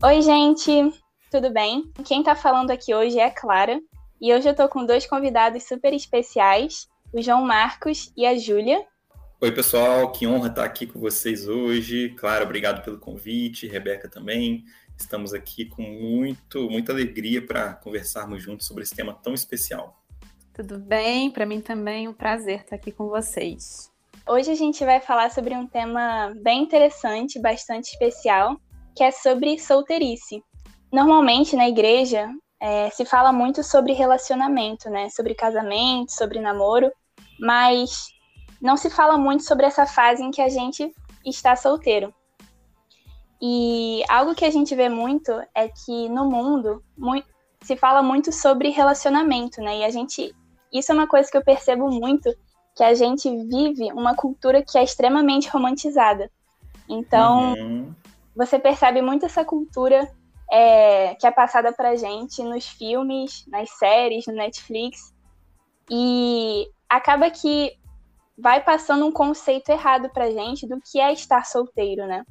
Oi, gente, tudo bem? Quem tá falando aqui hoje é a Clara, e hoje eu tô com dois convidados super especiais, o João Marcos e a Júlia. Oi, pessoal, que honra estar aqui com vocês hoje. Clara, obrigado pelo convite, Rebeca também. Estamos aqui com muito, muita alegria para conversarmos juntos sobre esse tema tão especial. Tudo bem? Para mim também é um prazer estar aqui com vocês. Hoje a gente vai falar sobre um tema bem interessante, bastante especial, que é sobre solteirice. Normalmente na igreja é, se fala muito sobre relacionamento, né? Sobre casamento, sobre namoro, mas não se fala muito sobre essa fase em que a gente está solteiro. E algo que a gente vê muito é que no mundo se fala muito sobre relacionamento, né? E a gente. Isso é uma coisa que eu percebo muito, que a gente vive uma cultura que é extremamente romantizada. Então, uhum. Você percebe muito essa cultura é, que é passada pra gente nos filmes, nas séries, no Netflix. E acaba que vai passando um conceito errado pra gente do que é estar solteiro, né?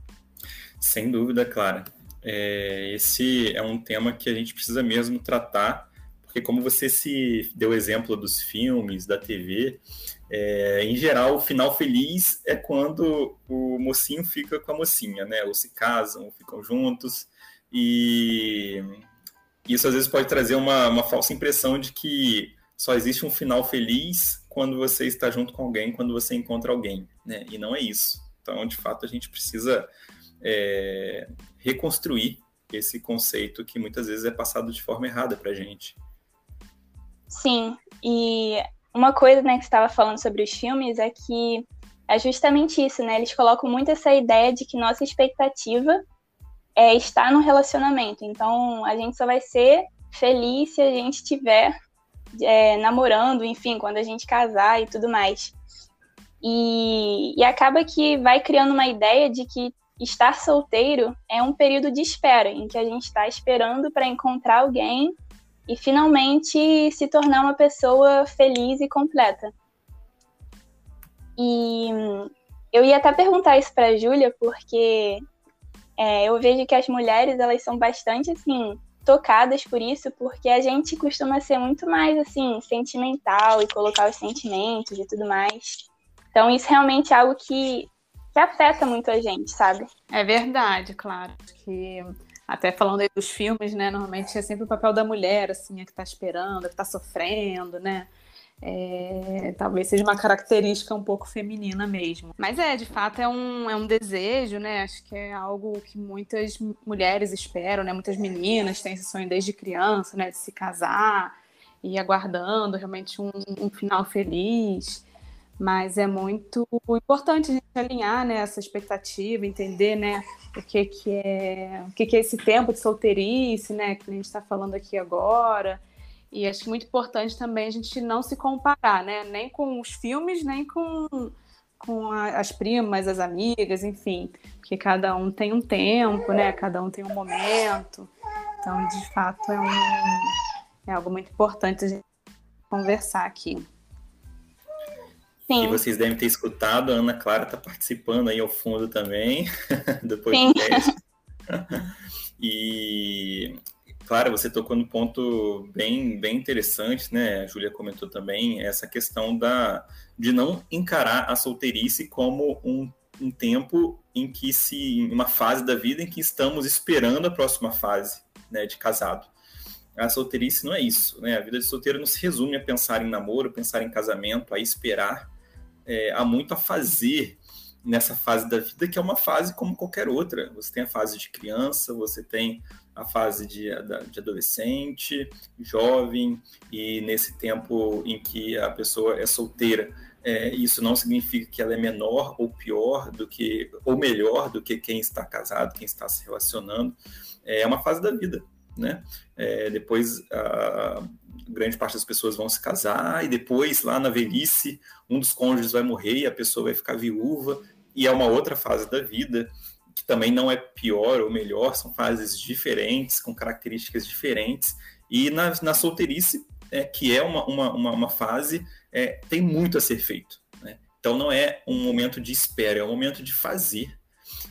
Sem dúvida, Clara. É, esse é um tema que a gente precisa mesmo tratar, porque como você se deu exemplo dos filmes, da TV, é, em geral, o final feliz é quando o mocinho fica com a mocinha, né? Ou se casam, ou ficam juntos. E isso às vezes pode trazer uma, uma falsa impressão de que só existe um final feliz quando você está junto com alguém, quando você encontra alguém, né? E não é isso. Então, de fato, a gente precisa é, reconstruir esse conceito que muitas vezes é passado de forma errada para gente. Sim, e uma coisa né, que você estava falando sobre os filmes é que é justamente isso, né? Eles colocam muito essa ideia de que nossa expectativa é estar no relacionamento. Então, a gente só vai ser feliz se a gente estiver é, namorando, enfim, quando a gente casar e tudo mais. E, e acaba que vai criando uma ideia de que estar solteiro é um período de espera, em que a gente está esperando para encontrar alguém e finalmente se tornar uma pessoa feliz e completa. E eu ia até perguntar isso para a Júlia, porque é, eu vejo que as mulheres elas são bastante assim tocadas por isso, porque a gente costuma ser muito mais assim sentimental e colocar os sentimentos e tudo mais. Então isso realmente é algo que, que afeta muito a gente, sabe? É verdade, claro. Que até falando aí dos filmes, né? Normalmente é sempre o papel da mulher, assim, a que tá esperando, a que tá sofrendo, né? É, talvez seja uma característica um pouco feminina mesmo. Mas é, de fato, é um, é um desejo, né? Acho que é algo que muitas mulheres esperam, né? Muitas meninas têm esse sonho desde criança, né? De se casar e aguardando realmente um, um final feliz. Mas é muito importante a gente alinhar né, essa expectativa, entender né, o que, que é o que, que é esse tempo de solteirice, né? Que a gente está falando aqui agora e acho muito importante também a gente não se comparar, né? Nem com os filmes, nem com, com a, as primas, as amigas, enfim. Porque cada um tem um tempo, né? Cada um tem um momento. Então, de fato, é, um, é algo muito importante a gente conversar aqui. Sim. E vocês devem ter escutado, a Ana Clara está participando aí ao fundo também do podcast. e Claro, você tocou no ponto bem, bem interessante, né? A Júlia comentou também essa questão da, de não encarar a solteirice como um, um tempo em que se. uma fase da vida em que estamos esperando a próxima fase né, de casado. A solteirice não é isso, né? A vida de solteiro não se resume a pensar em namoro, pensar em casamento, a esperar. É, há muito a fazer nessa fase da vida, que é uma fase como qualquer outra. Você tem a fase de criança, você tem a fase de, de adolescente, jovem, e nesse tempo em que a pessoa é solteira, é, isso não significa que ela é menor ou pior do que, ou melhor do que quem está casado, quem está se relacionando. É uma fase da vida, né? É, depois a, grande parte das pessoas vão se casar e depois lá na velhice um dos cônjuges vai morrer e a pessoa vai ficar viúva e é uma outra fase da vida que também não é pior ou melhor, são fases diferentes, com características diferentes. E na, na solteirice, é, que é uma, uma, uma, uma fase, é, tem muito a ser feito. Né? Então não é um momento de espera, é um momento de fazer.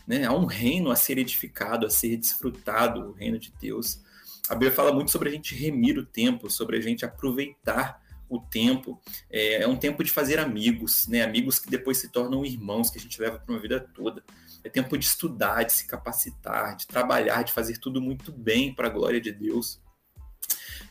né? Há um reino a ser edificado, a ser desfrutado, o reino de Deus. A Bíblia fala muito sobre a gente remir o tempo, sobre a gente aproveitar o tempo. É, é um tempo de fazer amigos, né? Amigos que depois se tornam irmãos, que a gente leva para uma vida toda. É tempo de estudar, de se capacitar, de trabalhar, de fazer tudo muito bem para a glória de Deus.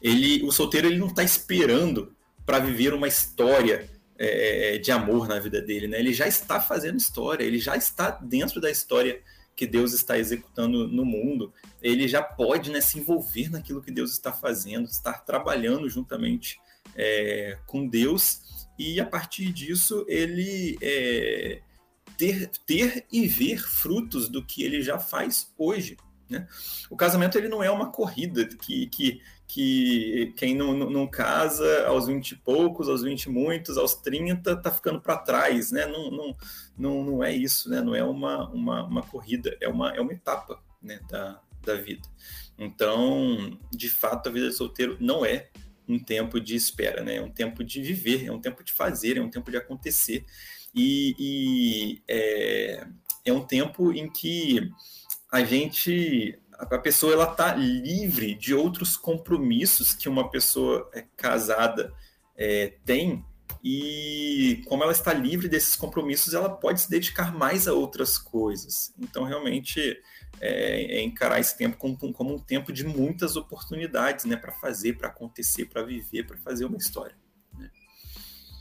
Ele, o solteiro ele não está esperando para viver uma história é, de amor na vida dele, né? Ele já está fazendo história, ele já está dentro da história que Deus está executando no mundo. Ele já pode né, se envolver naquilo que Deus está fazendo, estar trabalhando juntamente é, com Deus e a partir disso ele é, ter, ter e ver frutos do que ele já faz hoje. Né? O casamento ele não é uma corrida que, que, que quem não, não, casa aos 20 e poucos, aos 20 e muitos, aos 30 está ficando para trás. Né? Não, não, não, não é isso, né? não é uma, uma, uma corrida, é uma, é uma etapa né? da, da vida. Então, de fato, a vida de solteiro não é um tempo de espera, né? É um tempo de viver, é um tempo de fazer, é um tempo de acontecer. E, e é, é um tempo em que a gente, a pessoa ela está livre de outros compromissos que uma pessoa é, casada é, tem e como ela está livre desses compromissos, ela pode se dedicar mais a outras coisas. Então, realmente, é, é encarar esse tempo como, como, um tempo de muitas oportunidades, né, para fazer, para acontecer, para viver, para fazer uma história.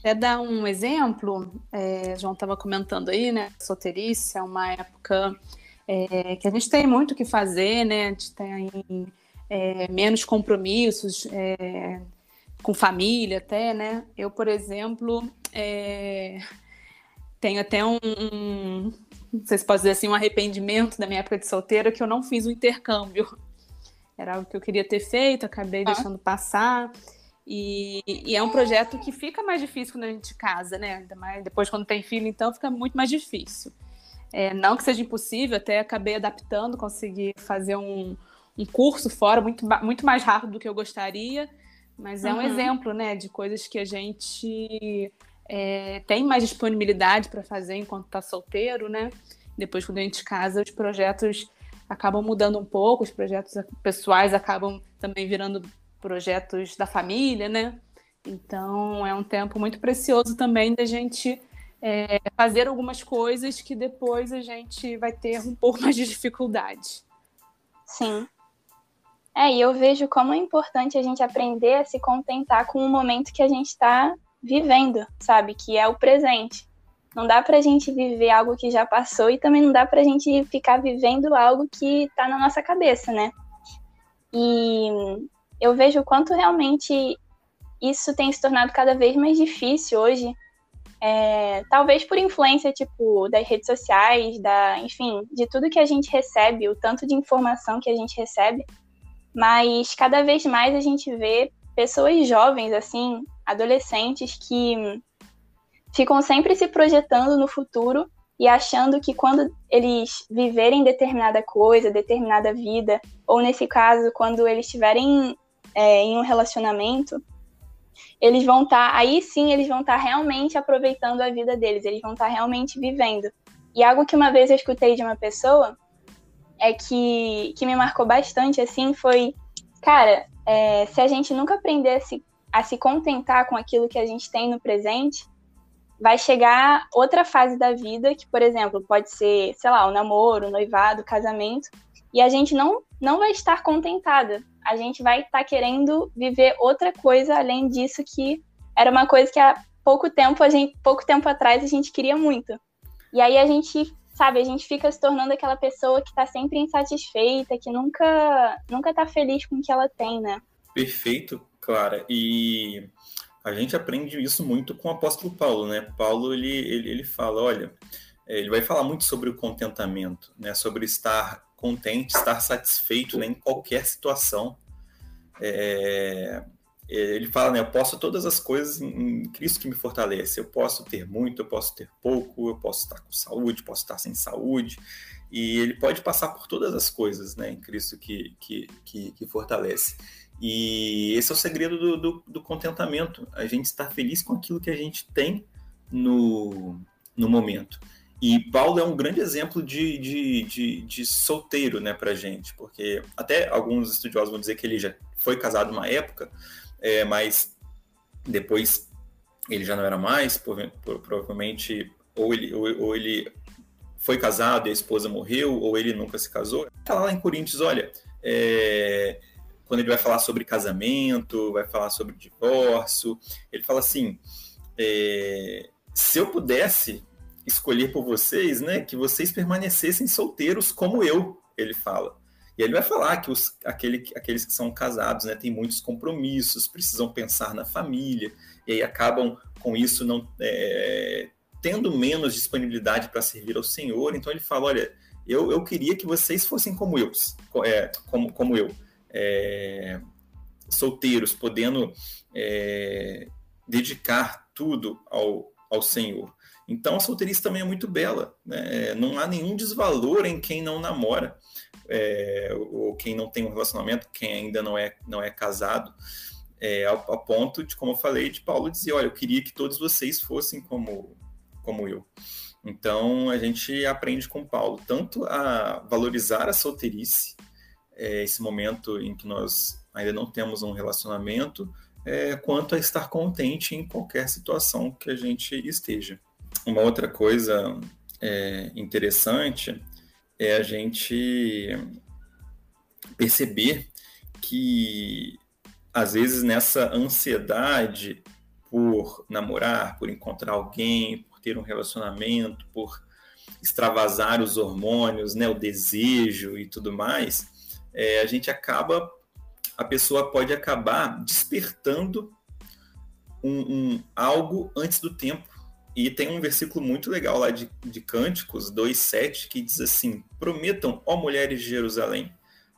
É dar um exemplo, é, João estava comentando aí, né, solteirice é uma época é, que a gente tem muito o que fazer, né, a gente tem é, menos compromissos, é, com família até, né? Eu, por exemplo, é... tenho até um, um, não sei se pode dizer assim, um arrependimento da minha época de solteira que eu não fiz o intercâmbio. Era algo que eu queria ter feito, acabei ah. deixando passar. E, e, é um projeto que fica mais difícil quando a gente casa, né? Ainda mais depois quando tem filho, então fica muito mais difícil. É, não que seja impossível, até acabei adaptando, consegui fazer um, um curso fora muito, muito mais rápido do que eu gostaria. Mas é um uhum. exemplo, né, de coisas que a gente é, tem mais disponibilidade para fazer enquanto está solteiro, né? Depois, quando a gente casa, os projetos acabam mudando um pouco, os projetos pessoais acabam também virando projetos da família, né? Então, é um tempo muito precioso também da gente é, fazer algumas coisas que depois a gente vai ter um pouco mais de dificuldade. Sim. É, e eu vejo como é importante a gente aprender a se contentar com o momento que a gente está vivendo, sabe? Que é o presente. Não dá pra gente viver algo que já passou e também não dá pra gente ficar vivendo algo que tá na nossa cabeça, né? E eu vejo o quanto realmente isso tem se tornado cada vez mais difícil hoje. É, talvez por influência, tipo, das redes sociais, da, enfim, de tudo que a gente recebe, o tanto de informação que a gente recebe. Mas cada vez mais a gente vê pessoas jovens, assim, adolescentes, que ficam sempre se projetando no futuro e achando que quando eles viverem determinada coisa, determinada vida, ou nesse caso, quando eles estiverem é, em um relacionamento, eles vão estar, tá, aí sim, eles vão estar tá realmente aproveitando a vida deles, eles vão estar tá realmente vivendo. E algo que uma vez eu escutei de uma pessoa é que, que me marcou bastante, assim, foi, cara, é, se a gente nunca aprender a se, a se contentar com aquilo que a gente tem no presente, vai chegar outra fase da vida, que, por exemplo, pode ser, sei lá, o namoro, o noivado, o casamento, e a gente não, não vai estar contentada. A gente vai estar querendo viver outra coisa além disso que era uma coisa que há pouco tempo a gente, pouco tempo atrás a gente queria muito. E aí a gente sabe, a gente fica se tornando aquela pessoa que tá sempre insatisfeita, que nunca, nunca tá feliz com o que ela tem, né? Perfeito, Clara. E a gente aprende isso muito com o apóstolo Paulo, né? Paulo, ele, ele, ele fala, olha, é, ele vai falar muito sobre o contentamento, né? Sobre estar contente, estar satisfeito né? em qualquer situação. É, ele fala, né, eu posso todas as coisas em Cristo que me fortalece. Eu posso ter muito, eu posso ter pouco, eu posso estar com saúde, posso estar sem saúde. E ele pode passar por todas as coisas, né, em Cristo que, que, que, que fortalece. E esse é o segredo do, do, do, contentamento. A gente estar feliz com aquilo que a gente tem no, no momento. E Paulo é um grande exemplo de, de, de, de solteiro, né, pra gente, porque até alguns estudiosos vão dizer que ele já foi casado uma época, é, mas depois ele já não era mais, provavelmente, ou ele, ou, ou, ele foi casado e a esposa morreu, ou ele nunca se casou. Tá lá em Coríntios, olha, é, quando ele vai falar sobre casamento, vai falar sobre divórcio, ele fala assim: é, se eu pudesse escolher por vocês, né, que vocês permanecessem solteiros como eu, ele fala. E ele vai falar que os, aquele, aqueles que são casados né, têm muitos compromissos, precisam pensar na família, e aí acabam com isso não é, tendo menos disponibilidade para servir ao Senhor. Então ele fala: olha, eu, eu queria que vocês fossem como eu, é, como, como eu, é, solteiros, podendo é, dedicar tudo ao, ao Senhor. Então a solteirice também é muito bela, né? não há nenhum desvalor em quem não namora. É, ou quem não tem um relacionamento, quem ainda não é, não é casado, é, ao, ao, ponto de, como eu falei, de Paulo dizer, olha, eu queria que todos vocês fossem como, como eu. Então, a gente aprende com Paulo tanto a valorizar a solteirice, é, esse momento em que nós ainda não temos um relacionamento, é, quanto a estar contente em qualquer situação que a gente esteja. Uma outra coisa é, interessante é a gente perceber que, às vezes, nessa ansiedade por namorar, por encontrar alguém, ter um relacionamento, por extravasar os hormônios, né, o desejo e tudo mais, é, a gente acaba, a pessoa pode acabar despertando um, um, algo antes do tempo. E tem um versículo muito legal lá de, de Cânticos 2,7 que diz assim: Prometam, ó mulheres de Jerusalém,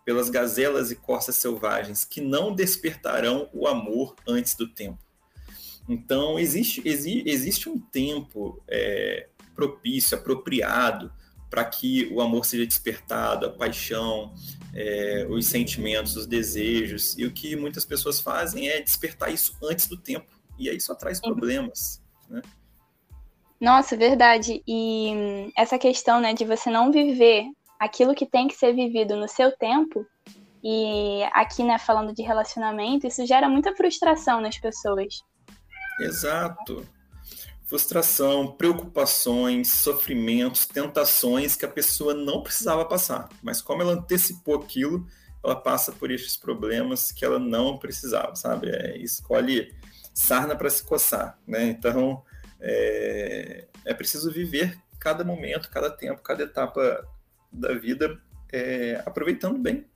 pelas gazelas e corças selvagens, que não despertarão o amor antes do tempo. Então, existe, exi, existe um tempo é, propício, apropriado, para que o amor seja despertado, a paixão, é, os sentimentos, os desejos. E o que muitas pessoas fazem é despertar isso antes do tempo. E aí só traz problemas. Né? Nossa, verdade. E essa questão né, de você não viver aquilo que tem que ser vivido no seu tempo, e aqui, né, falando de relacionamento, isso gera muita frustração nas pessoas. Exato. Frustração, preocupações, sofrimentos, tentações que a pessoa não precisava passar. Mas como ela antecipou aquilo, ela passa por esses problemas que ela não precisava, sabe? É, escolhe sarna para se coçar, né? Então, é, é, preciso viver cada momento, cada tempo, cada etapa da vida é, aproveitando bem,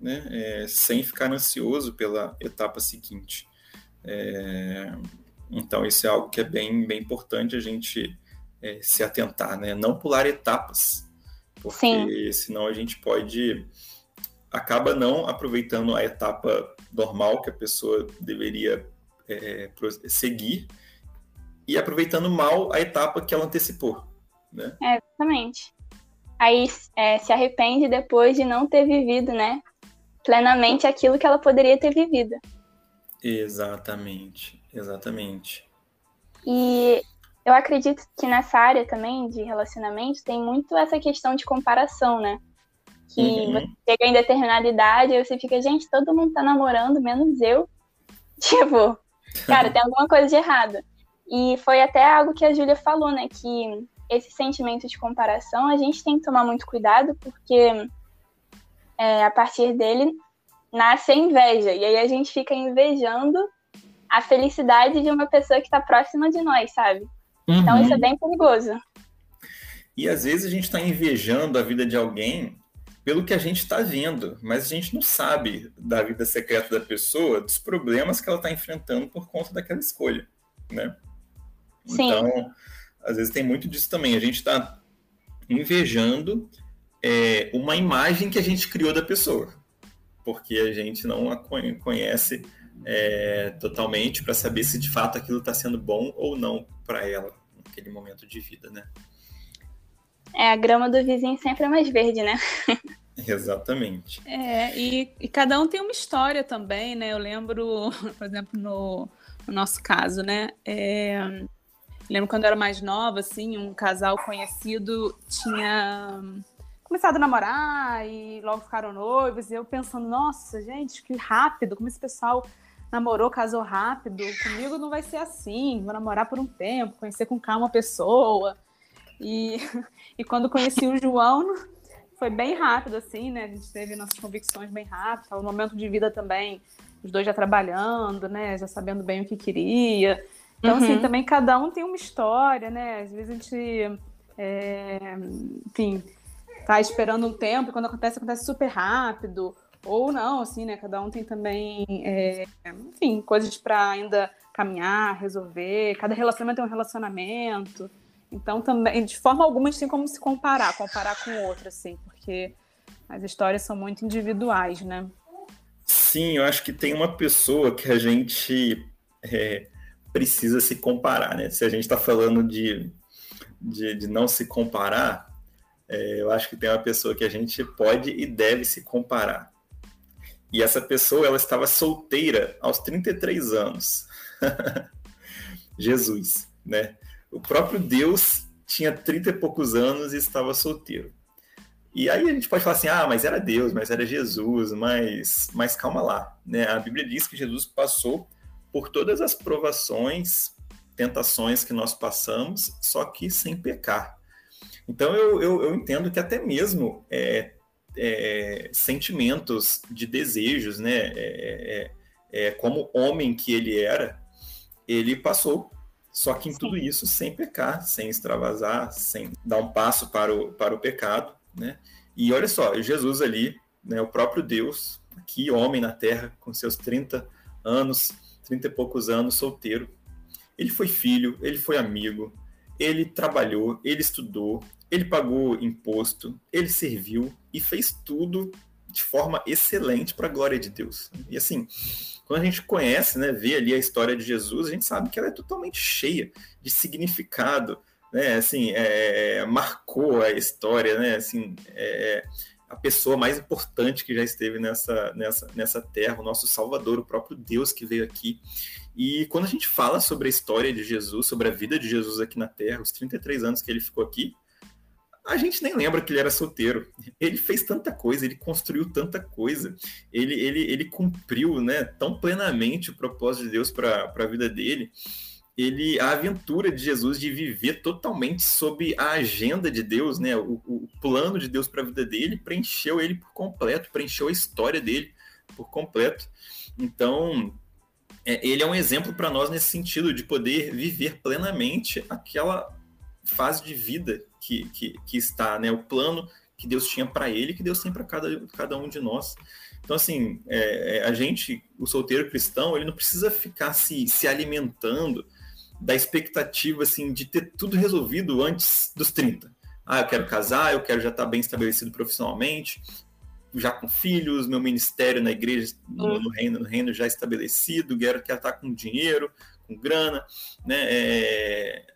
né? É, sem ficar ansioso pela etapa seguinte. É, então, isso é algo que é bem, bem importante a gente é, se atentar, né? Não pular etapas, porque Sim. senão a gente pode acaba não aproveitando a etapa normal que a pessoa deveria é, seguir e aproveitando mal a etapa que ela antecipou, né? É, exatamente. Aí é, se arrepende depois de não ter vivido, né? Plenamente aquilo que ela poderia ter vivido. Exatamente. Exatamente. E eu acredito que nessa área também de relacionamento tem muito essa questão de comparação, né? Que uhum. você chega em determinada idade e você fica, gente, todo mundo tá namorando, menos eu. Tipo, cara, tem alguma coisa de errado. E foi até algo que a Júlia falou, né? Que esse sentimento de comparação a gente tem que tomar muito cuidado, porque é, a partir dele nasce a inveja. E aí a gente fica invejando a felicidade de uma pessoa que está próxima de nós, sabe? Uhum. Então isso é bem perigoso. E às vezes a gente está invejando a vida de alguém pelo que a gente está vendo, mas a gente não sabe da vida secreta da pessoa, dos problemas que ela está enfrentando por conta daquela escolha, né? Sim. Então, às vezes tem muito disso também. A gente está invejando é, uma imagem que a gente criou da pessoa, porque a gente não a conhece é, totalmente para saber se de fato aquilo está sendo bom ou não para ela naquele momento de vida, né? É, a grama do vizinho sempre é mais verde, né? Exatamente. É, e, e, cada um tem uma história também, né? Eu lembro, por exemplo, no, no nosso caso, né? É, Lembro quando eu era mais nova, assim, um casal conhecido tinha começado a namorar e logo ficaram noivos. E eu pensando, nossa, gente, que rápido, como esse pessoal namorou, casou rápido. Comigo não vai ser assim, vou namorar por um tempo, conhecer com calma a pessoa. E, e quando conheci o João, foi bem rápido, assim, né? A gente teve nossas convicções bem rápido, no momento de vida também, os dois já trabalhando, né? Já sabendo bem o que queria. Então, assim, uhum. assim, também cada um tem uma história, né? Às vezes a gente, é, enfim, tá esperando um tempo, e quando acontece, acontece super rápido. Ou não, assim, né? Cada um tem também, é, enfim, coisas para ainda caminhar, resolver. Cada relacionamento é um relacionamento. Então, também, de forma alguma, a gente tem como se comparar, comparar com o outro, assim, porque as histórias são muito individuais, né? Sim, eu acho que tem uma pessoa que a gente é, precisa se comparar, né? Se a gente está falando de, de, de, não se comparar, é, eu acho que tem uma pessoa que a gente pode e deve se comparar. E essa pessoa, ela estava solteira aos 33 anos. Jesus, né? O próprio Deus tinha 30 e poucos anos e estava solteiro. E aí a gente pode falar assim, ah, mas era Deus, mas era Jesus, mas, mas calma lá, né? A Bíblia diz que Jesus passou por todas as provações, tentações que nós passamos, só que sem pecar. Então eu, eu, eu entendo que até mesmo é, é, sentimentos de desejos, né? É, é, é, como homem que ele era, ele passou só que em Sim. tudo isso sem pecar, sem extravasar, sem dar um passo para o, para o pecado, né? E olha só, Jesus ali, né, o próprio Deus, aqui homem na terra, com seus 30 anos, 30 e poucos anos, solteiro, ele foi filho, ele foi amigo, ele trabalhou, ele estudou, ele pagou imposto, ele serviu e fez tudo de forma excelente para a glória de Deus. E assim, quando a gente conhece, né, vê ali a história de Jesus, a gente sabe que ela é totalmente cheia de significado, né, assim, é, marcou a história, né, assim, é, a pessoa mais importante que já esteve nessa, nessa, nessa terra, o nosso Salvador, o próprio Deus que veio aqui. E quando a gente fala sobre a história de Jesus, sobre a vida de Jesus aqui na terra, os 33 anos que ele ficou aqui, a gente nem lembra que ele era solteiro. Ele fez tanta coisa, ele construiu tanta coisa, ele, ele, ele cumpriu né, tão plenamente o propósito de Deus para a vida dele. Ele, a aventura de Jesus de viver totalmente sob a agenda de Deus, né, o, o plano de Deus para a vida dele, preencheu ele por completo, preencheu a história dele por completo. Então, é, ele é um exemplo para nós nesse sentido de poder viver plenamente aquela fase de vida que, que, que está, né? O plano que Deus tinha para ele, que Deus tem para cada, cada um de nós. Então, assim, é, é, a gente, o solteiro cristão, ele não precisa ficar se, se alimentando da expectativa, assim, de ter tudo resolvido antes dos 30. Ah, eu quero casar, eu quero já estar bem estabelecido profissionalmente, já com filhos, meu ministério na igreja, no, no reino, no reino já estabelecido, quero, quero estar com dinheiro, com grana, né? É...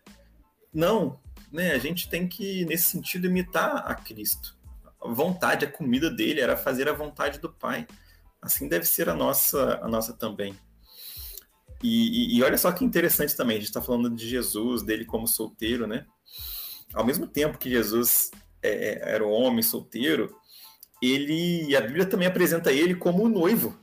Não, né, a gente tem que, nesse sentido, imitar a Cristo. A vontade, a comida dele era fazer a vontade do Pai. Assim deve ser a nossa, a nossa também. E, e, e olha só que interessante também, a gente está falando de Jesus, dele como solteiro, né? Ao mesmo tempo que Jesus é, é era o homem solteiro, ele, a Bíblia também apresenta ele como o noivo,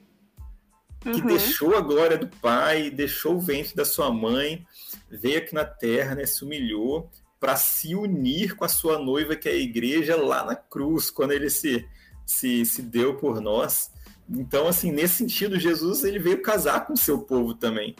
que uhum. deixou a glória do pai, deixou o ventre da sua mãe, veio aqui na terra, né, se humilhou, para se unir com a sua noiva, que é a igreja, lá na cruz, quando ele se, se, se deu por nós. Então, assim, nesse sentido, Jesus ele veio casar com o seu povo também.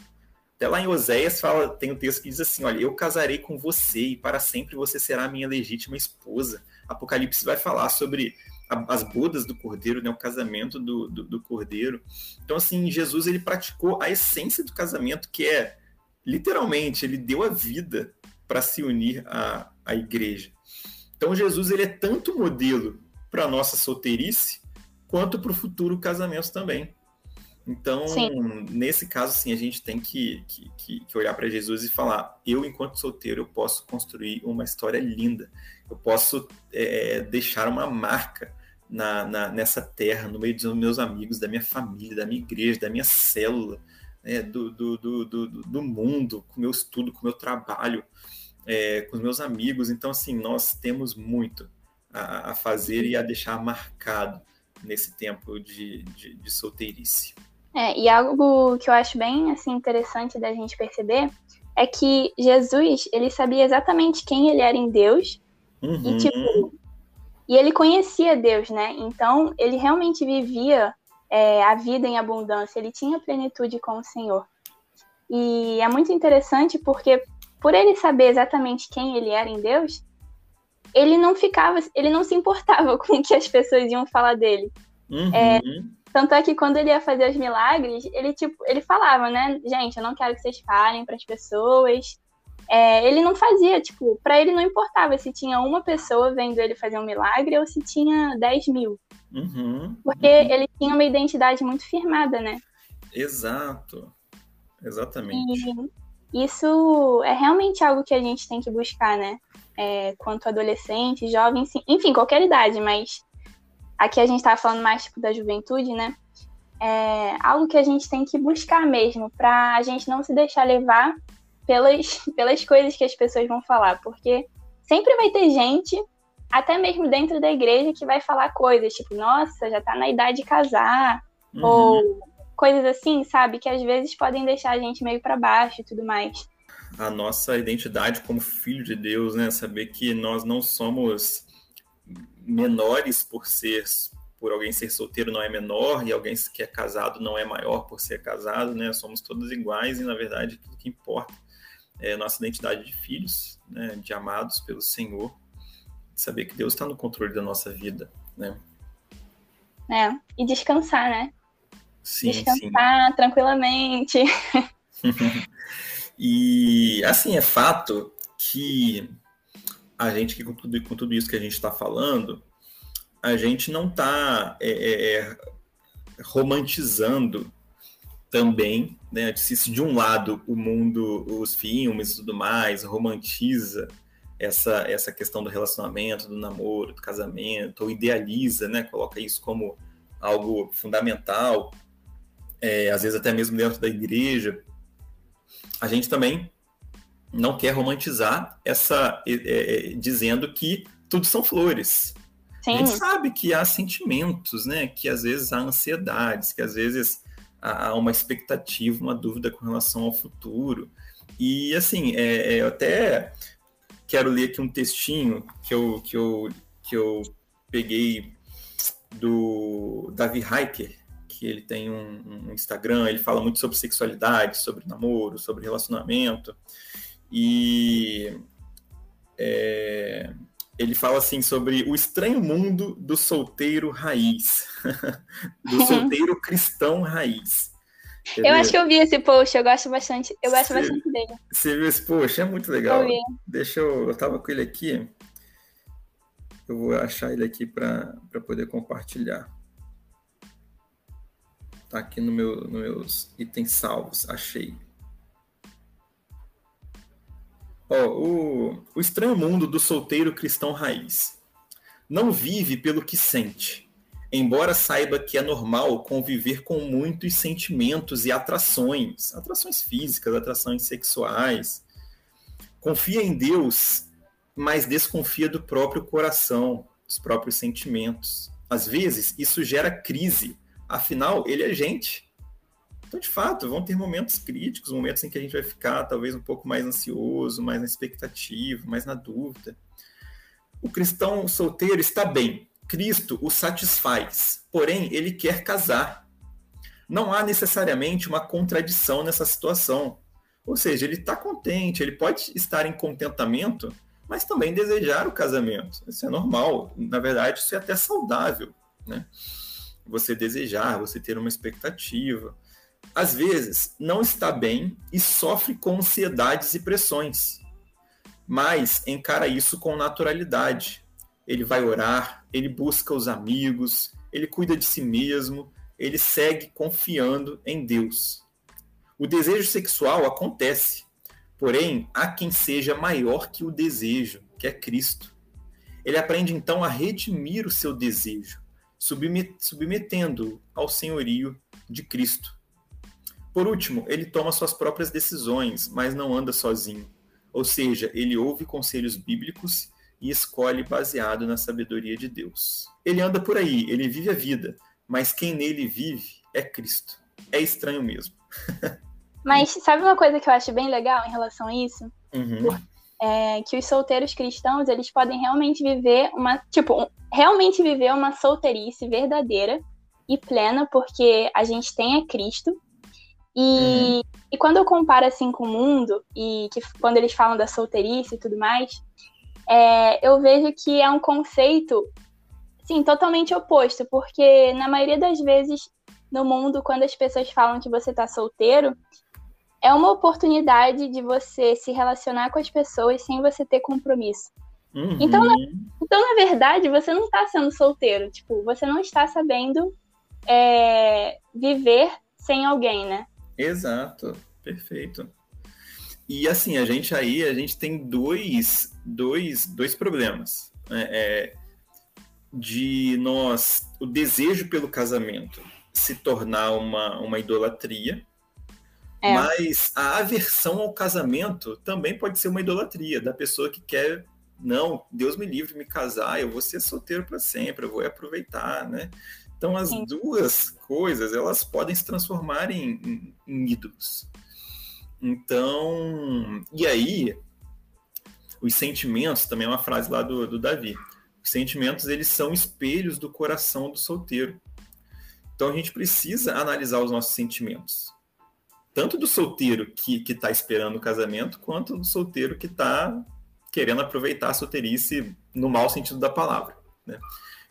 Até lá em Oséias fala, tem um texto que diz assim: Olha, eu casarei com você e para sempre você será minha legítima esposa. Apocalipse vai falar sobre a, as bodas do cordeiro, né, o casamento do, do, do, cordeiro. Então, assim, Jesus ele praticou a essência do casamento, que é literalmente, ele deu a vida para se unir à, à igreja. Então Jesus ele é tanto modelo para a nossa solteirice quanto para o futuro casamento também. Então, sim. nesse caso, sim, a gente tem que, que, que olhar para Jesus e falar: eu, enquanto solteiro, eu posso construir uma história linda, eu posso é, deixar uma marca na, na, nessa terra, no meio dos meus amigos, da minha família, da minha igreja, da minha célula, né, do, do, do, do, do mundo, com o meu estudo, com o meu trabalho, é, com os meus amigos. Então, assim, nós temos muito a, a fazer e a deixar marcado nesse tempo de, de, de solteirice. É, e algo que eu acho bem assim interessante da gente perceber é que Jesus, ele sabia exatamente quem ele era em Deus uhum. e tipo e ele conhecia Deus, né? Então ele realmente vivia é, a vida em abundância, ele tinha plenitude com o Senhor. E é muito interessante porque por ele saber exatamente quem ele era em Deus, ele não ficava, ele não se importava com o que as pessoas iam falar dele. Uhum. É, tanto é que quando ele ia fazer os milagres, ele tipo, ele falava, né, gente, eu não quero que vocês falem para as pessoas. É, ele não fazia, tipo, para ele não importava se tinha uma pessoa vendo ele fazer um milagre ou se tinha 10 mil. Uhum, porque uhum. ele tinha uma identidade muito firmada, né? Exato. Exatamente. E isso é realmente algo que a gente tem que buscar, né? É, quanto adolescente, jovem, enfim, qualquer idade, mas aqui a gente estava falando mais tipo, da juventude, né? É algo que a gente tem que buscar mesmo, para a gente não se deixar levar pelas, pelas coisas que as pessoas vão falar, porque sempre vai ter gente, até mesmo dentro da igreja, que vai falar coisas tipo, nossa, já tá na idade de casar, uhum. ou coisas assim, sabe? Que às vezes podem deixar a gente meio para baixo e tudo mais. A nossa identidade como filho de Deus, né? Saber que nós não somos menores por ser por alguém ser solteiro não é menor e alguém que é casado não é maior por ser casado, né? Somos todos iguais e na verdade tudo que importa é nossa identidade de filhos, né? De amados pelo Senhor, de saber que Deus está no controle da nossa vida, né? É, e descansar, né? Sim, descansar sim. tranquilamente. e assim é fato que a gente que com tudo, com tudo isso que a gente está falando, a gente não está é, é, é, romantizando também, né? Se de um lado o mundo, os filmes e tudo mais romantiza essa, essa questão do relacionamento, do namoro, do casamento, ou idealiza, né? Coloca isso como algo fundamental, é, às vezes até mesmo dentro da igreja. A gente também não quer romantizar essa é, é, dizendo que tudo são flores. Sim. A gente sabe que há sentimentos, né? Que às vezes há ansiedades, que às vezes há uma expectativa, uma dúvida com relação ao futuro. E assim, é, é, eu até quero ler aqui um textinho que eu, que eu, que eu peguei do Davi Heiker, que ele tem um, um Instagram, ele fala muito sobre sexualidade, sobre namoro, sobre relacionamento. E é, ele fala assim sobre o estranho mundo do solteiro raiz, do solteiro cristão raiz. Quer eu acho que eu vi esse post, eu gosto bastante, eu gosto você, bastante dele. Você viu esse post? É muito legal. Eu. Deixa eu, eu tava com ele aqui. Eu vou achar ele aqui para poder compartilhar. Tá aqui no meu, nos meus itens salvos, achei. Ó, o, o estranho mundo do solteiro cristão raiz. Não vive pelo que sente, embora saiba que é normal conviver com muitos sentimentos e atrações, atrações físicas, atrações sexuais. Confia em Deus, mas desconfia do próprio coração, dos próprios sentimentos. Às vezes, isso gera crise, afinal, ele é gente. Então, de fato, vão ter momentos críticos, momentos em que a gente vai ficar talvez um pouco mais ansioso, mais na expectativa, mais na dúvida. O cristão solteiro está bem. Cristo o satisfaz, porém ele quer casar. Não há necessariamente uma contradição nessa situação. Ou seja, ele está contente, ele pode estar em contentamento, mas também desejar o casamento. Isso é normal. Na verdade, isso é até saudável, né? Você desejar, você ter uma expectativa às vezes, não está bem e sofre com ansiedades e pressões, mas encara isso com naturalidade. Ele vai orar, ele busca os amigos, ele cuida de si mesmo, ele segue confiando em Deus. O desejo sexual acontece, porém, há quem seja maior que o desejo, que é Cristo. Ele aprende então a redimir o seu desejo, submetendo-o ao senhorio de Cristo. Por último, ele toma suas próprias decisões, mas não anda sozinho. Ou seja, ele ouve conselhos bíblicos e escolhe baseado na sabedoria de Deus. Ele anda por aí, ele vive a vida, mas quem nele vive é Cristo. É estranho mesmo. mas sabe uma coisa que eu acho bem legal em relação a isso? Uhum. É que os solteiros cristãos, eles podem realmente viver uma, tipo, realmente viver uma solteirice verdadeira e plena, porque a gente tem a Cristo. E, uhum. e quando eu comparo assim com o mundo, e que quando eles falam da solteirice e tudo mais, é, eu vejo que é um conceito, sim, totalmente oposto, porque na maioria das vezes no mundo, quando as pessoas falam que você está solteiro, é uma oportunidade de você se relacionar com as pessoas sem você ter compromisso. Uhum. Então, na, então, na verdade, você não está sendo solteiro. Tipo, você não está sabendo é, viver sem alguém, né? Exato, perfeito. E assim, a gente aí, a gente tem dois, dois, dois problemas. Né? É, de nós, o desejo pelo casamento se tornar uma, uma idolatria, é. mas a aversão ao casamento também pode ser uma idolatria da pessoa que quer, não, Deus me livre me casar, eu vou ser solteiro para sempre, eu vou aproveitar, né? Então as Sim. duas coisas elas podem se transformar em, em, em ídolos. Então, e aí, os sentimentos, também é uma frase lá do, do Davi, os sentimentos eles são espelhos do coração do solteiro. Então a gente precisa analisar os nossos sentimentos. Tanto do solteiro que está esperando o casamento, quanto do solteiro que está querendo aproveitar a solteirice no mau sentido da palavra. Né?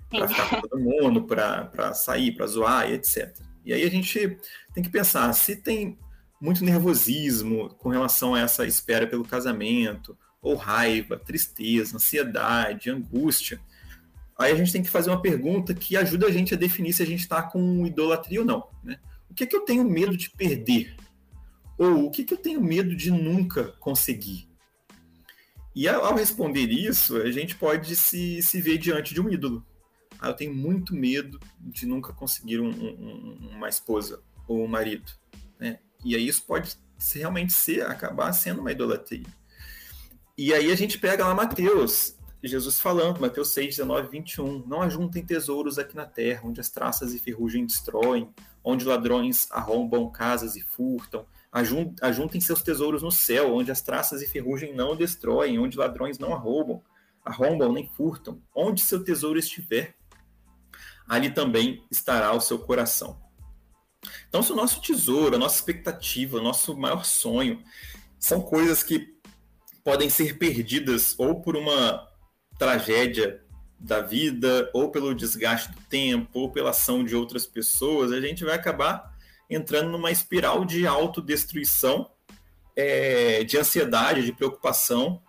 Para ficar com todo mundo, para sair, para zoar e etc. E aí a gente tem que pensar, se tem muito nervosismo com relação a essa espera pelo casamento, ou raiva, tristeza, ansiedade, angústia. Aí a gente tem que fazer uma pergunta que ajuda a gente a definir se a gente está com idolatria ou não. Né? O que, é que eu tenho medo de perder? Ou o que, que eu tenho medo de nunca conseguir? E ao responder isso, a gente pode se, se ver diante de um ídolo. Ah, eu tenho muito medo de nunca conseguir um, um, uma esposa ou um marido. Né? E aí isso pode realmente ser, acabar sendo uma idolatria. E aí a gente pega lá Mateus, Jesus falando, Mateus 6, 19, 21. Não ajuntem tesouros aqui na terra, onde as traças e ferrugem destroem, onde ladrões arrombam casas e furtam. Ajuntem seus tesouros no céu, onde as traças e ferrugem não destroem, onde ladrões não arrombam, arrombam nem furtam. Onde seu tesouro estiver, ali também estará o seu coração. Então, se o nosso tesouro, a nossa expectativa, o nosso maior sonho são coisas que podem ser perdidas ou por uma tragédia da vida, ou pelo desgaste do tempo, ou pela ação de outras pessoas, a gente vai acabar entrando numa espiral de autodestruição, é, de ansiedade, de preocupação,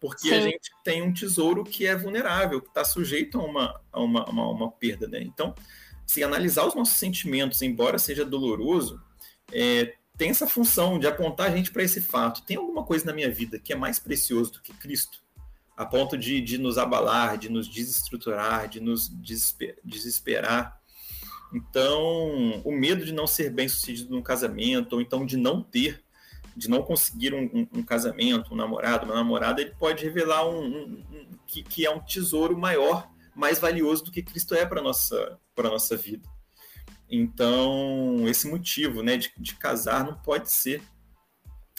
porque Sim. a gente tem um tesouro que é vulnerável, que está sujeito a uma, a uma, uma, uma perda. Né? Então, se analisar os nossos sentimentos, embora seja doloroso, é, tem essa função de apontar a gente para esse fato. Tem alguma coisa na minha vida que é mais precioso do que Cristo? A ponto de, de nos abalar, de nos desestruturar, de nos desesperar. Então, o medo de não ser bem sucedido num casamento, ou então de não ter, de não conseguir um, um, um casamento, um namorado, uma namorada, ele pode revelar um, que, que é um tesouro maior mais valioso do que Cristo é para nossa para nossa vida. Então, esse motivo, né, de, de casar não pode ser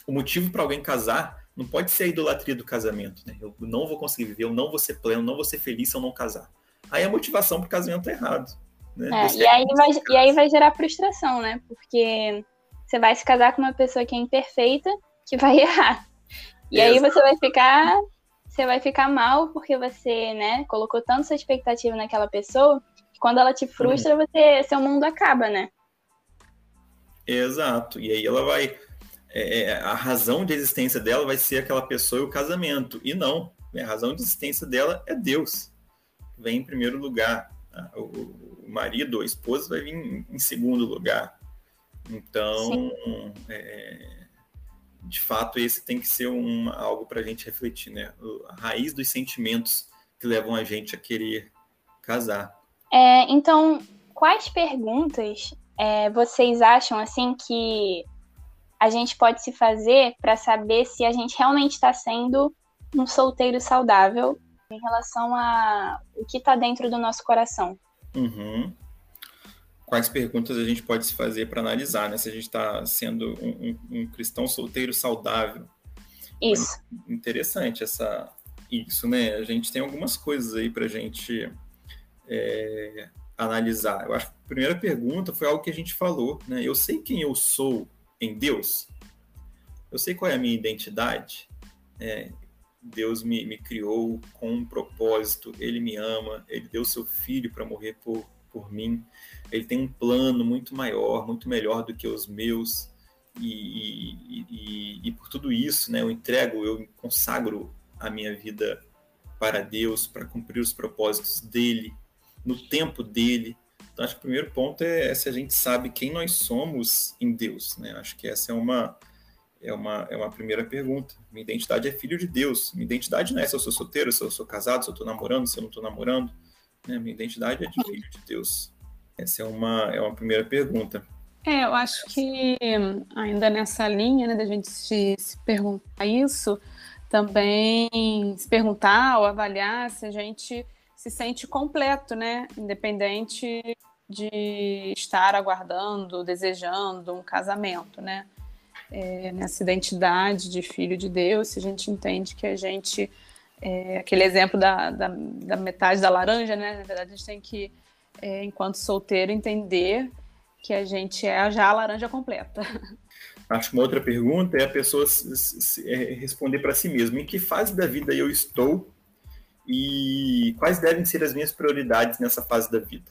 o motivo para alguém casar não pode ser a idolatria do casamento, né? Eu não vou conseguir viver, eu não vou ser pleno, não vou ser feliz se eu não casar. Aí a motivação para o casamento é errado. Né? É, e, aí vai, e aí vai gerar frustração, né? Porque você vai se casar com uma pessoa que é imperfeita, que vai errar. E Exato. aí você vai ficar você vai ficar mal porque você, né, colocou tanto sua expectativa naquela pessoa, que quando ela te frustra, uhum. você, seu mundo acaba, né? Exato. E aí ela vai. É, é, a razão de existência dela vai ser aquela pessoa e o casamento. E não. A razão de existência dela é Deus. Vem em primeiro lugar. O, o marido, a esposa, vai vir em, em segundo lugar. Então, é, de fato, esse tem que ser um, algo para a gente refletir, né? A raiz dos sentimentos que levam a gente a querer casar. É, então, quais perguntas é, vocês acham assim que a gente pode se fazer para saber se a gente realmente está sendo um solteiro saudável em relação a o que está dentro do nosso coração. Uhum. Quais perguntas a gente pode se fazer para analisar, né? Se a gente está sendo um, um, um, cristão solteiro saudável. Isso. Interessante essa, isso, né? A gente tem algumas coisas aí para a gente é, analisar. Eu acho que a primeira pergunta foi algo que a gente falou, né? Eu sei quem eu sou em Deus. Eu sei qual é a minha identidade. É, Deus me, me criou com um propósito, Ele me ama, Ele deu seu filho para morrer por, por mim. Ele tem um plano muito maior, muito melhor do que os meus. E, e, e, e por tudo isso, né, eu entrego, eu consagro a minha vida para Deus, para cumprir os propósitos dele, no tempo dele. Então, acho que o primeiro ponto é, se a gente sabe quem nós somos em Deus. Né? Acho que essa é uma, é uma, é uma primeira pergunta. Minha identidade é filho de Deus. Minha identidade não é se eu sou solteiro, se eu sou casado, se eu estou namorando, se eu não estou namorando. Né? Minha identidade é de filho de Deus. Essa é uma, é uma primeira pergunta. É, eu acho que ainda nessa linha né, da gente se, se perguntar isso, também se perguntar ou avaliar se a gente se sente completo, né? Independente de estar aguardando, desejando um casamento, né? É, nessa identidade de filho de Deus, se a gente entende que a gente, é, aquele exemplo da, da, da, metade da laranja, né? Na verdade, a gente tem que, é, enquanto solteiro, entender que a gente é já a laranja completa. Acho que uma outra pergunta é a pessoa é, responder para si mesma: em que fase da vida eu estou e quais devem ser as minhas prioridades nessa fase da vida?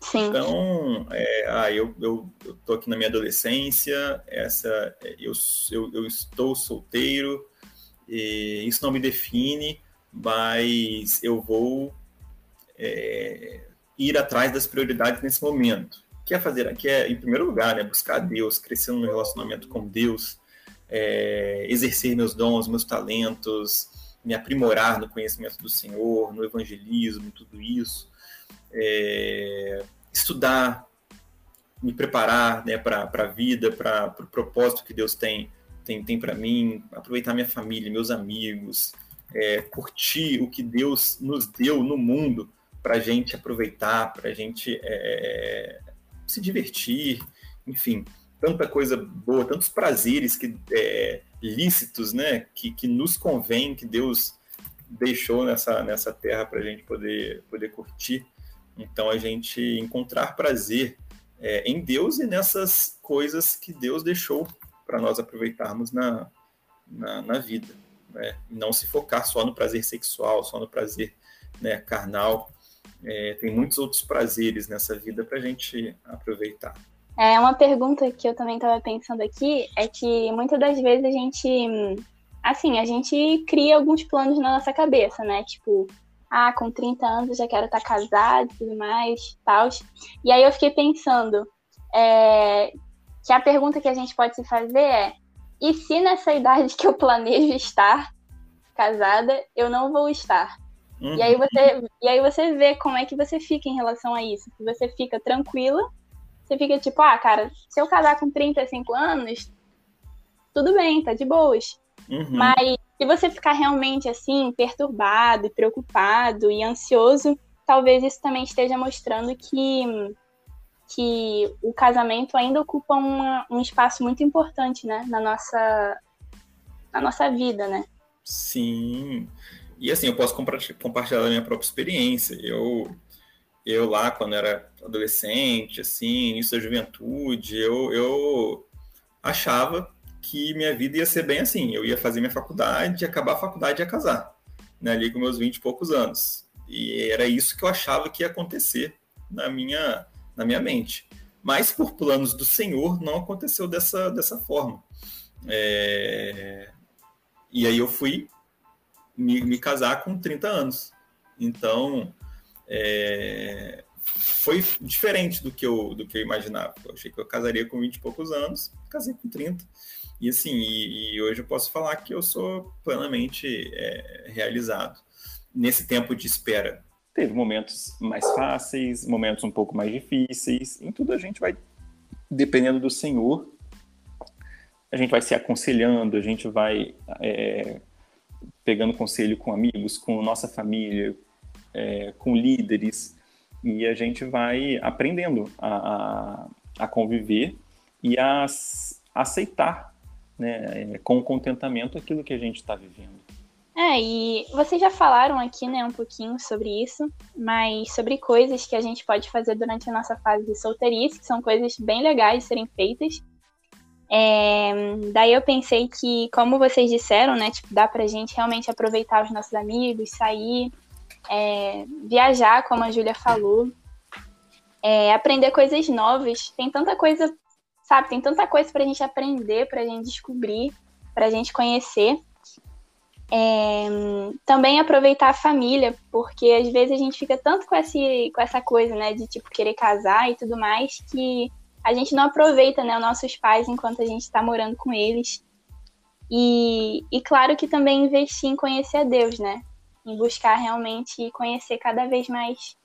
Sim. Então, é, ah, eu, eu, eu tô aqui na minha adolescência, essa, eu, eu, eu estou solteiro, isso não me define, mas eu vou é, ir atrás das prioridades nesse momento quer fazer, quer, em primeiro lugar, né, buscar Deus, crescer no relacionamento com Deus, é, exercer meus dons, meus talentos, me aprimorar no conhecimento do Senhor, no evangelismo, tudo isso, é, estudar, me preparar né, para a vida, para o pro propósito que Deus tem, tem, tem para mim, aproveitar minha família, meus amigos, é, curtir o que Deus nos deu no mundo para a gente aproveitar, para a gente é, se divertir, enfim, tanta coisa boa, tantos prazeres que é, lícitos, né, que, que nos convém, que Deus deixou nessa, nessa terra para a gente poder, poder curtir. Então, a gente encontrar prazer é, em Deus e nessas coisas que Deus deixou para nós aproveitarmos na, na, na vida. Né? Não se focar só no prazer sexual, só no prazer né, carnal, é, tem muitos outros prazeres nessa vida para a gente aproveitar. É uma pergunta que eu também estava pensando aqui é que muitas das vezes a gente, assim, a gente cria alguns planos na nossa cabeça, né? Tipo, ah, com 30 anos eu já quero estar tá casado e tudo mais, tal. E aí eu fiquei pensando é, que a pergunta que a gente pode se fazer é: e se nessa idade que eu planejo estar casada, eu não vou estar? Uhum. E, aí você, e aí você vê como é que você fica em relação a isso. Se você fica tranquila, você fica tipo, ah, cara, se eu casar com 35 anos, tudo bem, tá de boas. Uhum. Mas se você ficar realmente assim, perturbado, preocupado e ansioso, talvez isso também esteja mostrando que, que o casamento ainda ocupa uma, um espaço muito importante, né, na nossa, na nossa vida, né? Sim. E assim, eu posso compartilhar a minha própria experiência. Eu, eu lá, quando era adolescente, assim, início da juventude, eu, eu achava que minha vida ia ser bem assim. Eu ia fazer minha faculdade, acabar a faculdade e casar. Né, ali com meus 20 e poucos anos. E era isso que eu achava que ia acontecer na minha, na minha mente. Mas por planos do Senhor não aconteceu dessa, dessa forma. É... E aí eu fui me, me casar com 30 anos. Então, é, foi diferente do que, eu, do que eu imaginava. Eu achei que eu casaria com 20 e poucos anos, casei com 30. E assim, e, e hoje eu posso falar que eu sou plenamente é, realizado. Nesse tempo de espera, teve momentos mais fáceis, momentos um pouco mais difíceis. Em tudo a gente vai, dependendo do Senhor, a gente vai se aconselhando, a gente vai é, pegando conselho com amigos, com nossa família, é, com líderes, e a gente vai aprendendo a, a, a conviver e a aceitar né, com contentamento aquilo que a gente está vivendo. É, e vocês já falaram aqui, né, um pouquinho sobre isso, mas sobre coisas que a gente pode fazer durante a nossa fase de solteirice, que são coisas bem legais de serem feitas. É, daí eu pensei que, como vocês disseram, né, tipo, dá pra gente realmente aproveitar os nossos amigos, sair, é, viajar, como a Júlia falou, é, aprender coisas novas. Tem tanta coisa, sabe, tem tanta coisa pra gente aprender, pra gente descobrir, pra gente conhecer. É, também aproveitar a família, porque às vezes a gente fica tanto com, esse, com essa coisa, né, de tipo querer casar e tudo mais, que a gente não aproveita, né, os nossos pais enquanto a gente está morando com eles. E, e claro que também investir em conhecer a Deus, né, em buscar realmente conhecer cada vez mais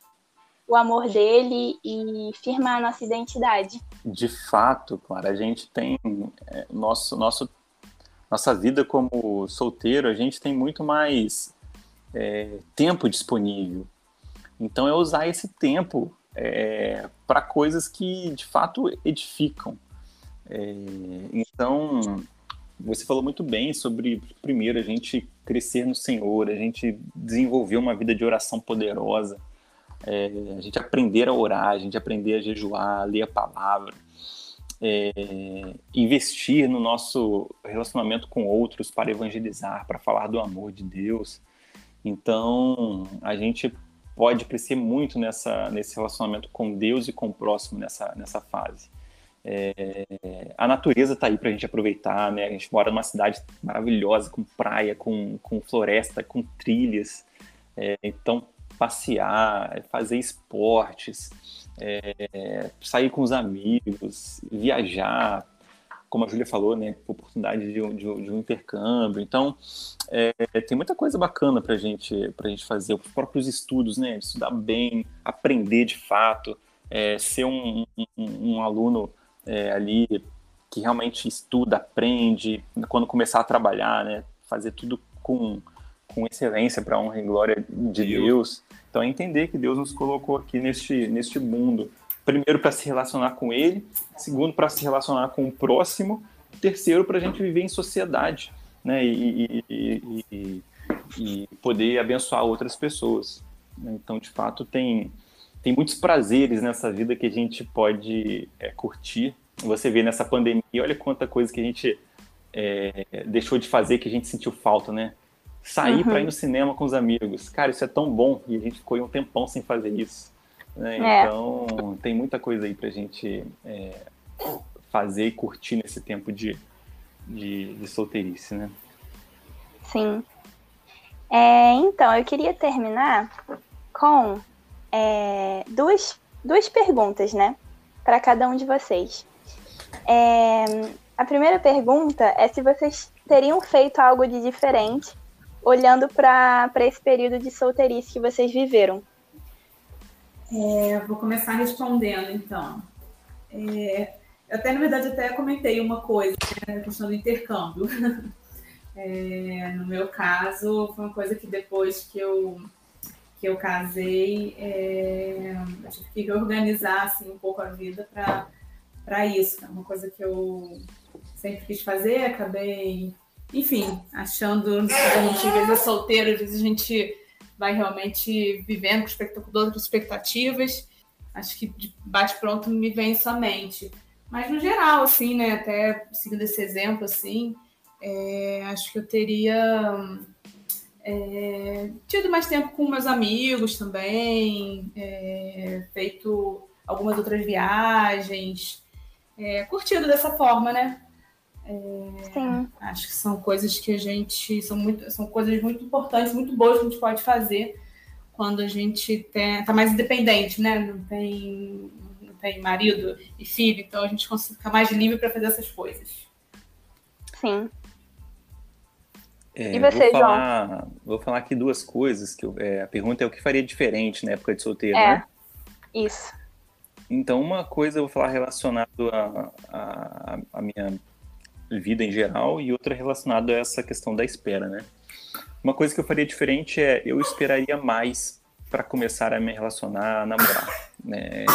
o amor dele e firmar a nossa identidade. De fato, Clara, a gente tem é, nosso nosso nossa vida como solteiro, a gente tem muito mais é, tempo disponível. Então é usar esse tempo é, para coisas que de fato edificam. É, então você falou muito bem sobre primeiro a gente crescer no Senhor, a gente desenvolver uma vida de oração poderosa, é, a gente aprender a orar, a gente aprender a jejuar, a ler a palavra é, investir no nosso relacionamento com outros para evangelizar, para falar do amor de Deus. Então, a gente pode crescer muito nessa, nesse relacionamento com Deus e com o próximo nessa, nessa fase. É, a natureza está aí para a gente aproveitar, né? A gente mora numa cidade maravilhosa, com praia, com, com floresta, com trilhas. É, então, passear, fazer esportes, é, sair com os amigos, viajar, como a Júlia falou, né, oportunidade de, de, de um intercâmbio. Então, é, tem muita coisa bacana para gente, a gente fazer, os próprios estudos, né, estudar bem, aprender de fato, é, ser um, um, um aluno é, ali que realmente estuda, aprende, quando começar a trabalhar, né, fazer tudo com, com excelência para honra e glória de Deus. Então é entender que Deus nos colocou aqui neste, neste mundo, primeiro para se relacionar com Ele, segundo para se relacionar com o próximo, terceiro para a gente viver em sociedade, né? E, e, e, e, poder abençoar outras pessoas. Então, de fato, tem tem muitos prazeres nessa vida que a gente pode é, curtir. Você vê nessa pandemia, olha quanta coisa que a gente é, deixou de fazer que a gente sentiu falta, né? Sair uhum. para ir no cinema com os amigos. Cara, isso é tão bom e a gente ficou um tempão sem fazer isso. Né? É. Então, tem muita coisa aí para a gente é, fazer e curtir nesse tempo de, de, de solteirice, né? Sim. É, então, eu queria terminar com é, duas, duas perguntas, né? Para cada um de vocês. É, a primeira pergunta é se vocês teriam feito algo de diferente olhando para esse período de solteirice que vocês viveram? É, vou começar respondendo, então. É, eu até, na verdade, até comentei uma coisa, né, a questão do intercâmbio. É, no meu caso, foi uma coisa que depois que eu, que eu casei, é, eu tive que organizar assim, um pouco a vida para isso. É uma coisa que eu sempre quis fazer, acabei enfim, achando que a gente, às vezes, é solteiro, às vezes a gente vai realmente vivendo com outras expectativas. Acho que de bate-pronto me vem isso à mente. Mas, no geral, assim, né, até seguindo esse exemplo, assim, é, acho que eu teria é, tido mais tempo com meus amigos também, é, feito algumas outras viagens, é, curtido dessa forma, né? É, Sim. Acho que são coisas que a gente. São, muito, são coisas muito importantes, muito boas que a gente pode fazer quando a gente está mais independente, né? Não tem, não tem marido e filho, então a gente consegue ficar mais livre para fazer essas coisas. Sim. É, e você, vou falar, João? Vou falar aqui duas coisas. que eu, é, A pergunta é o que faria diferente na época de solteiro, é, né? Isso. Então, uma coisa eu vou falar relacionado à a, a, a, minha vida em geral e outra relacionada a essa questão da espera, né? Uma coisa que eu faria diferente é eu esperaria mais para começar a me relacionar, a namorar, né?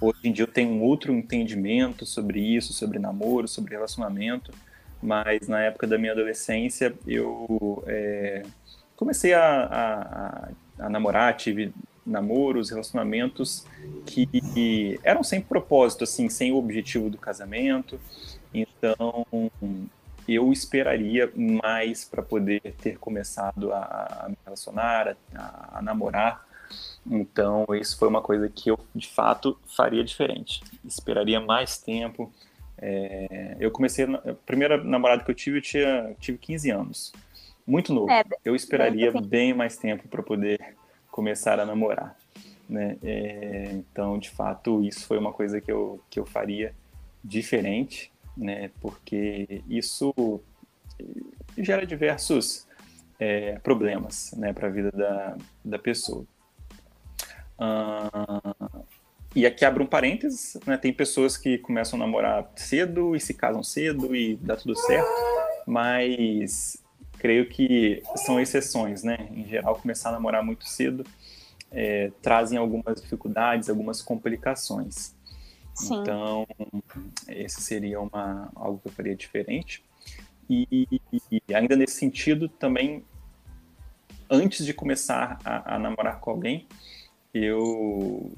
Hoje em dia eu tenho um outro entendimento sobre isso, sobre namoro, sobre relacionamento, mas na época da minha adolescência eu é, comecei a, a, a, namorar, tive namoros, relacionamentos que, eram sem propósito, assim, sem o objetivo do casamento. Então eu esperaria mais para poder ter começado a, me relacionar, a, a namorar então, isso foi uma coisa que eu, de fato, faria diferente. Esperaria mais tempo. É, eu comecei, a primeira namorada que eu tive, eu tinha, tive 15 anos. Muito novo. É, eu esperaria bem, bem mais tempo para poder começar a namorar. Né? É, então, de fato, isso foi uma coisa que eu, que eu faria diferente, né? porque isso gera diversos é, problemas né, para a vida da, da pessoa. Uh, e aqui abre um parênteses, né? Tem pessoas que começam a namorar cedo e se casam cedo e dá tudo certo, mas creio que são exceções, né? Em geral, começar a namorar muito cedo é, trazem algumas dificuldades, algumas complicações. Sim. Então, esse seria uma, algo que eu faria diferente. E, e ainda nesse sentido, também, antes de começar a, a namorar com alguém, eu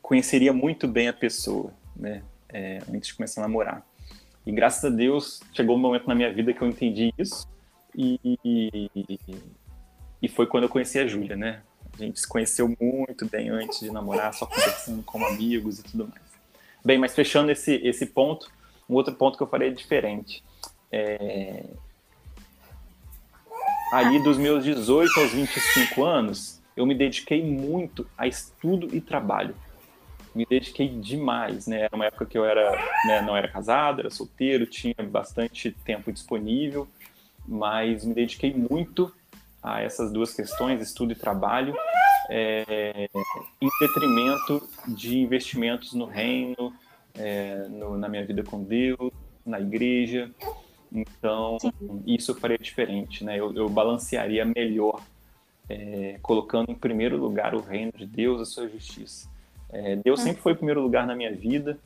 conheceria muito bem a pessoa, né? É, antes de começar a namorar. E graças a Deus chegou um momento na minha vida que eu entendi isso e, e foi quando eu conheci a Júlia, né? A gente se conheceu muito bem antes de namorar, só conversando como amigos e tudo mais. Bem, mas fechando esse, esse ponto, um outro ponto que eu faria diferente. É... Ali dos meus 18 aos 25 anos, eu me dediquei muito a estudo e trabalho. Me dediquei demais, né? Era uma época que eu era, né, não era casado, era solteiro, tinha bastante tempo disponível, mas me dediquei muito a essas duas questões, estudo e trabalho, é, em detrimento de investimentos no reino, é, no, na minha vida com Deus, na igreja. Então, Sim. isso eu faria diferente, né? Eu, eu balancearia melhor é, colocando em primeiro lugar o reino de Deus, a sua justiça. É, Deus hum. sempre foi em primeiro lugar na minha vida,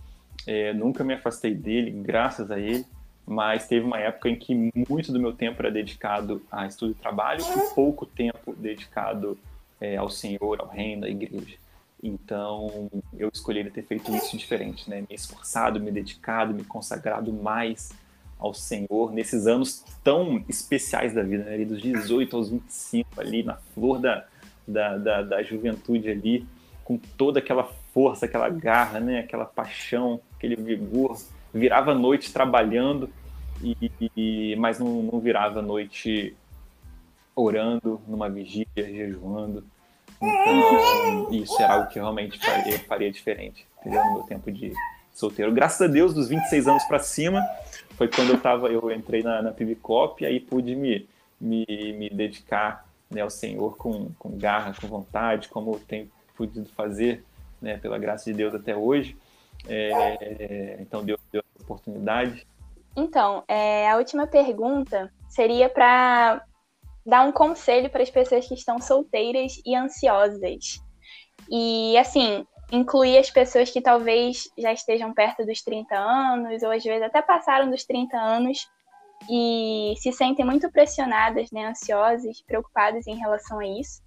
é, nunca me afastei dele, graças a ele, mas teve uma época em que muito do meu tempo era dedicado a estudo e trabalho e pouco tempo dedicado é, ao Senhor, ao reino, à igreja. Então, eu escolhi ter feito isso diferente, né? Me esforçado, me dedicado, me consagrado mais ao Senhor nesses anos tão especiais da vida, né? ali dos 18 aos 25, ali na flor da, da, da, da juventude ali, com toda aquela força, aquela garra, né? aquela paixão, aquele vigor. Virava noite trabalhando, e, e, mas não, não virava noite orando, numa vigília, jejuando. Então, isso era algo que realmente faria, faria diferente, entendeu? no meu tempo de solteiro. Graças a Deus, dos 26 anos para cima, foi quando eu tava, eu entrei na, na PIBCOP e aí pude me, me, me dedicar né, ao Senhor com, com garra, com vontade, como tenho podido fazer, né, pela graça de Deus até hoje. É, então, deu, deu a oportunidade. Então, é, a última pergunta seria para dar um conselho para as pessoas que estão solteiras e ansiosas. E, assim, incluir as pessoas que talvez já estejam perto dos 30 anos, ou às vezes até passaram dos 30 anos e se sentem muito pressionadas, né, ansiosas, preocupadas em relação a isso.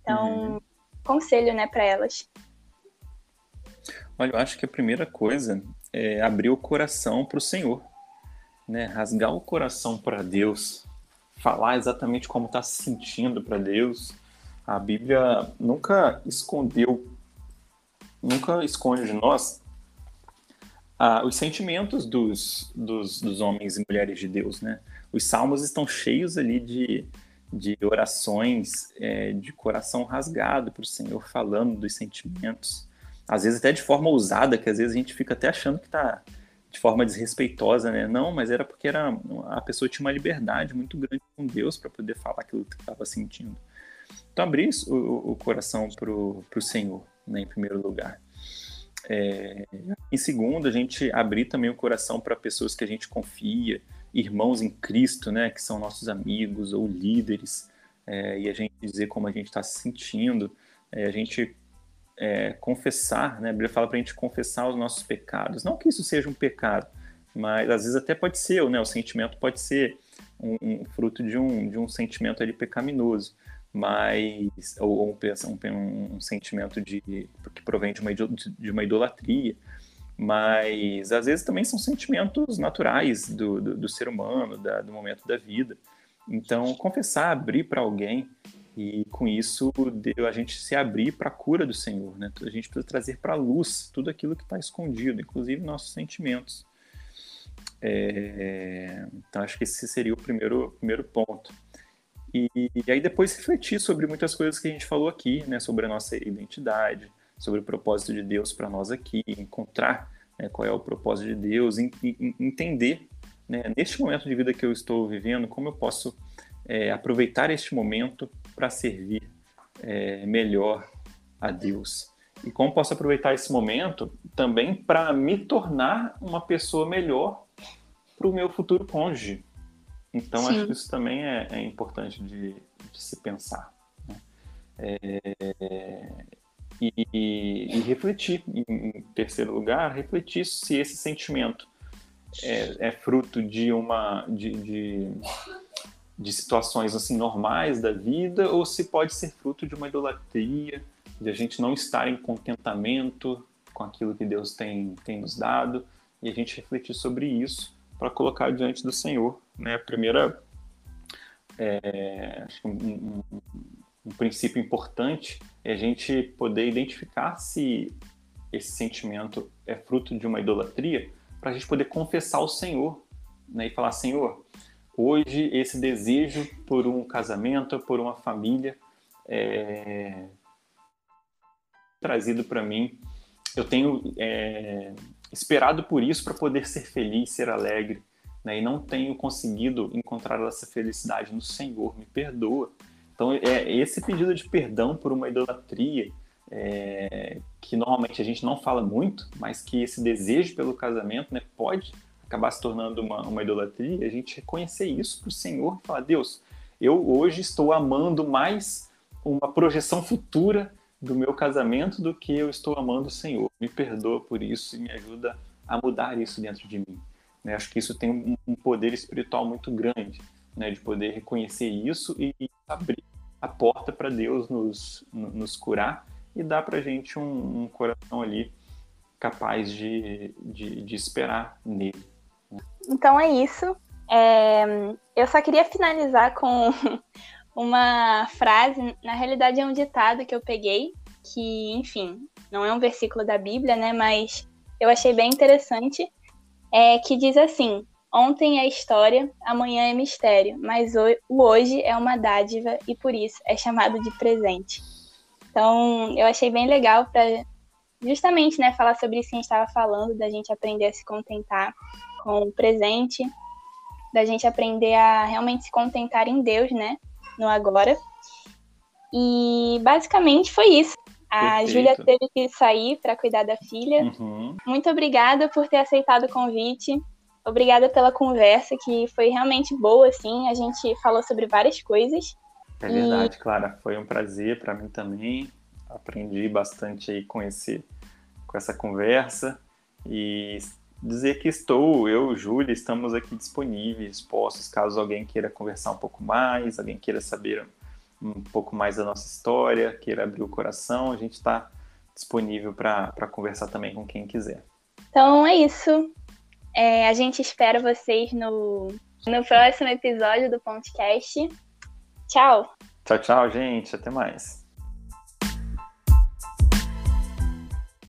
Então, uhum. conselho, né, para elas. Olha, eu acho que a primeira coisa é abrir o coração para o Senhor, né? Rasgar o coração para Deus, falar exatamente como está se sentindo para Deus. A Bíblia nunca escondeu nunca esconde de nós ah, os sentimentos dos, dos, dos, homens e mulheres de Deus, né? Os salmos estão cheios ali de, de orações é, de coração rasgado para o Senhor, falando dos sentimentos, às vezes até de forma ousada, que às vezes a gente fica até achando que está de forma desrespeitosa, né? Não, mas era porque era, a pessoa tinha uma liberdade muito grande com Deus para poder falar aquilo que estava sentindo. Então, abrir o, o coração para o Senhor né, em primeiro lugar. É, em segundo, a gente abrir também o coração para pessoas que a gente confia, irmãos em Cristo, né, que são nossos amigos ou líderes, é, e a gente dizer como a gente está se sentindo, é, a gente é, confessar, né, a Bíblia fala para a gente confessar os nossos pecados. Não que isso seja um pecado, mas às vezes até pode ser, né, o sentimento pode ser um, um fruto de um, de um sentimento ali pecaminoso mas ou, ou um, um, sentimento de que provém de uma, de uma idolatria, mas às vezes também são sentimentos naturais do, do, do ser humano, da, do momento da vida. Então, confessar, abrir para alguém e com isso a gente se abrir para a cura do Senhor, né? A gente precisa trazer para a luz tudo aquilo que está escondido, inclusive nossos sentimentos. É... Então, acho que esse seria o primeiro, primeiro ponto. E, e, aí depois refletir sobre muitas coisas que a gente falou aqui, né, sobre a nossa identidade, sobre o propósito de Deus para nós aqui, encontrar né, qual é o propósito de Deus, em, em, entender, né, neste momento de vida que eu estou vivendo, como eu posso é, aproveitar este momento para servir é, melhor a Deus. E como posso aproveitar esse momento também para me tornar uma pessoa melhor para o meu futuro cônjuge, então, Sim. acho que isso também é, é importante de, de, se pensar. Né? É, e, e, refletir, em terceiro lugar, refletir se esse sentimento é, é fruto de uma de, de, de, situações assim normais da vida ou se pode ser fruto de uma idolatria, de a gente não estar em contentamento com aquilo que Deus tem, tem nos dado e a gente refletir sobre isso para colocar diante do Senhor. Né? A primeira, é, um, um, um, princípio importante é a gente poder identificar se esse sentimento é fruto de uma idolatria, para a gente poder confessar ao Senhor né? e falar: Senhor, hoje esse desejo por um casamento, por uma família, é trazido para mim. Eu tenho é, esperado por isso para poder ser feliz, ser alegre, né? E não tenho conseguido encontrar essa felicidade no Senhor, me perdoa. Então, é esse pedido de perdão por uma idolatria, é, que normalmente a gente não fala muito, mas que esse desejo pelo casamento né, pode acabar se tornando uma, uma idolatria, a gente reconhecer isso para o Senhor e falar: Deus, eu hoje estou amando mais uma projeção futura do meu casamento do que eu estou amando o Senhor. Me perdoa por isso e me ajuda a mudar isso dentro de mim. Né? Acho que isso tem um poder espiritual muito grande, né? de poder reconhecer isso e abrir a porta para Deus nos, nos curar e dar para a gente um, um, coração ali capaz de, de, de esperar nele. Então é isso. É, eu só queria finalizar com uma frase, na realidade é um ditado que eu peguei, que, enfim, não é um versículo da Bíblia, né? Mas eu achei bem interessante, é, que diz assim: Ontem é história, amanhã é mistério, mas o hoje é uma dádiva e por isso é chamado de presente. Então, eu achei bem legal para justamente, né, falar sobre isso que a gente estava falando, da gente aprender a se contentar com o presente, da gente aprender a realmente se contentar em Deus, né, no agora. E basicamente foi isso. A Júlia teve que sair para cuidar da filha. Uhum. Muito obrigada por ter aceitado o convite. Obrigada pela conversa, que foi realmente boa, assim. A gente falou sobre várias coisas. É verdade, e... Clara. Foi um prazer para mim também. Aprendi bastante aí com, esse, com essa conversa. E dizer que estou, eu, Júlia, estamos aqui disponíveis, postos, caso alguém queira conversar um pouco mais, alguém queira saber um pouco mais da nossa história, queira abrir o coração, a gente está disponível para conversar também com quem quiser. Então é isso. É, a gente espera vocês no, no próximo episódio do podcast. Tchau. Tchau, tchau, gente. Até mais.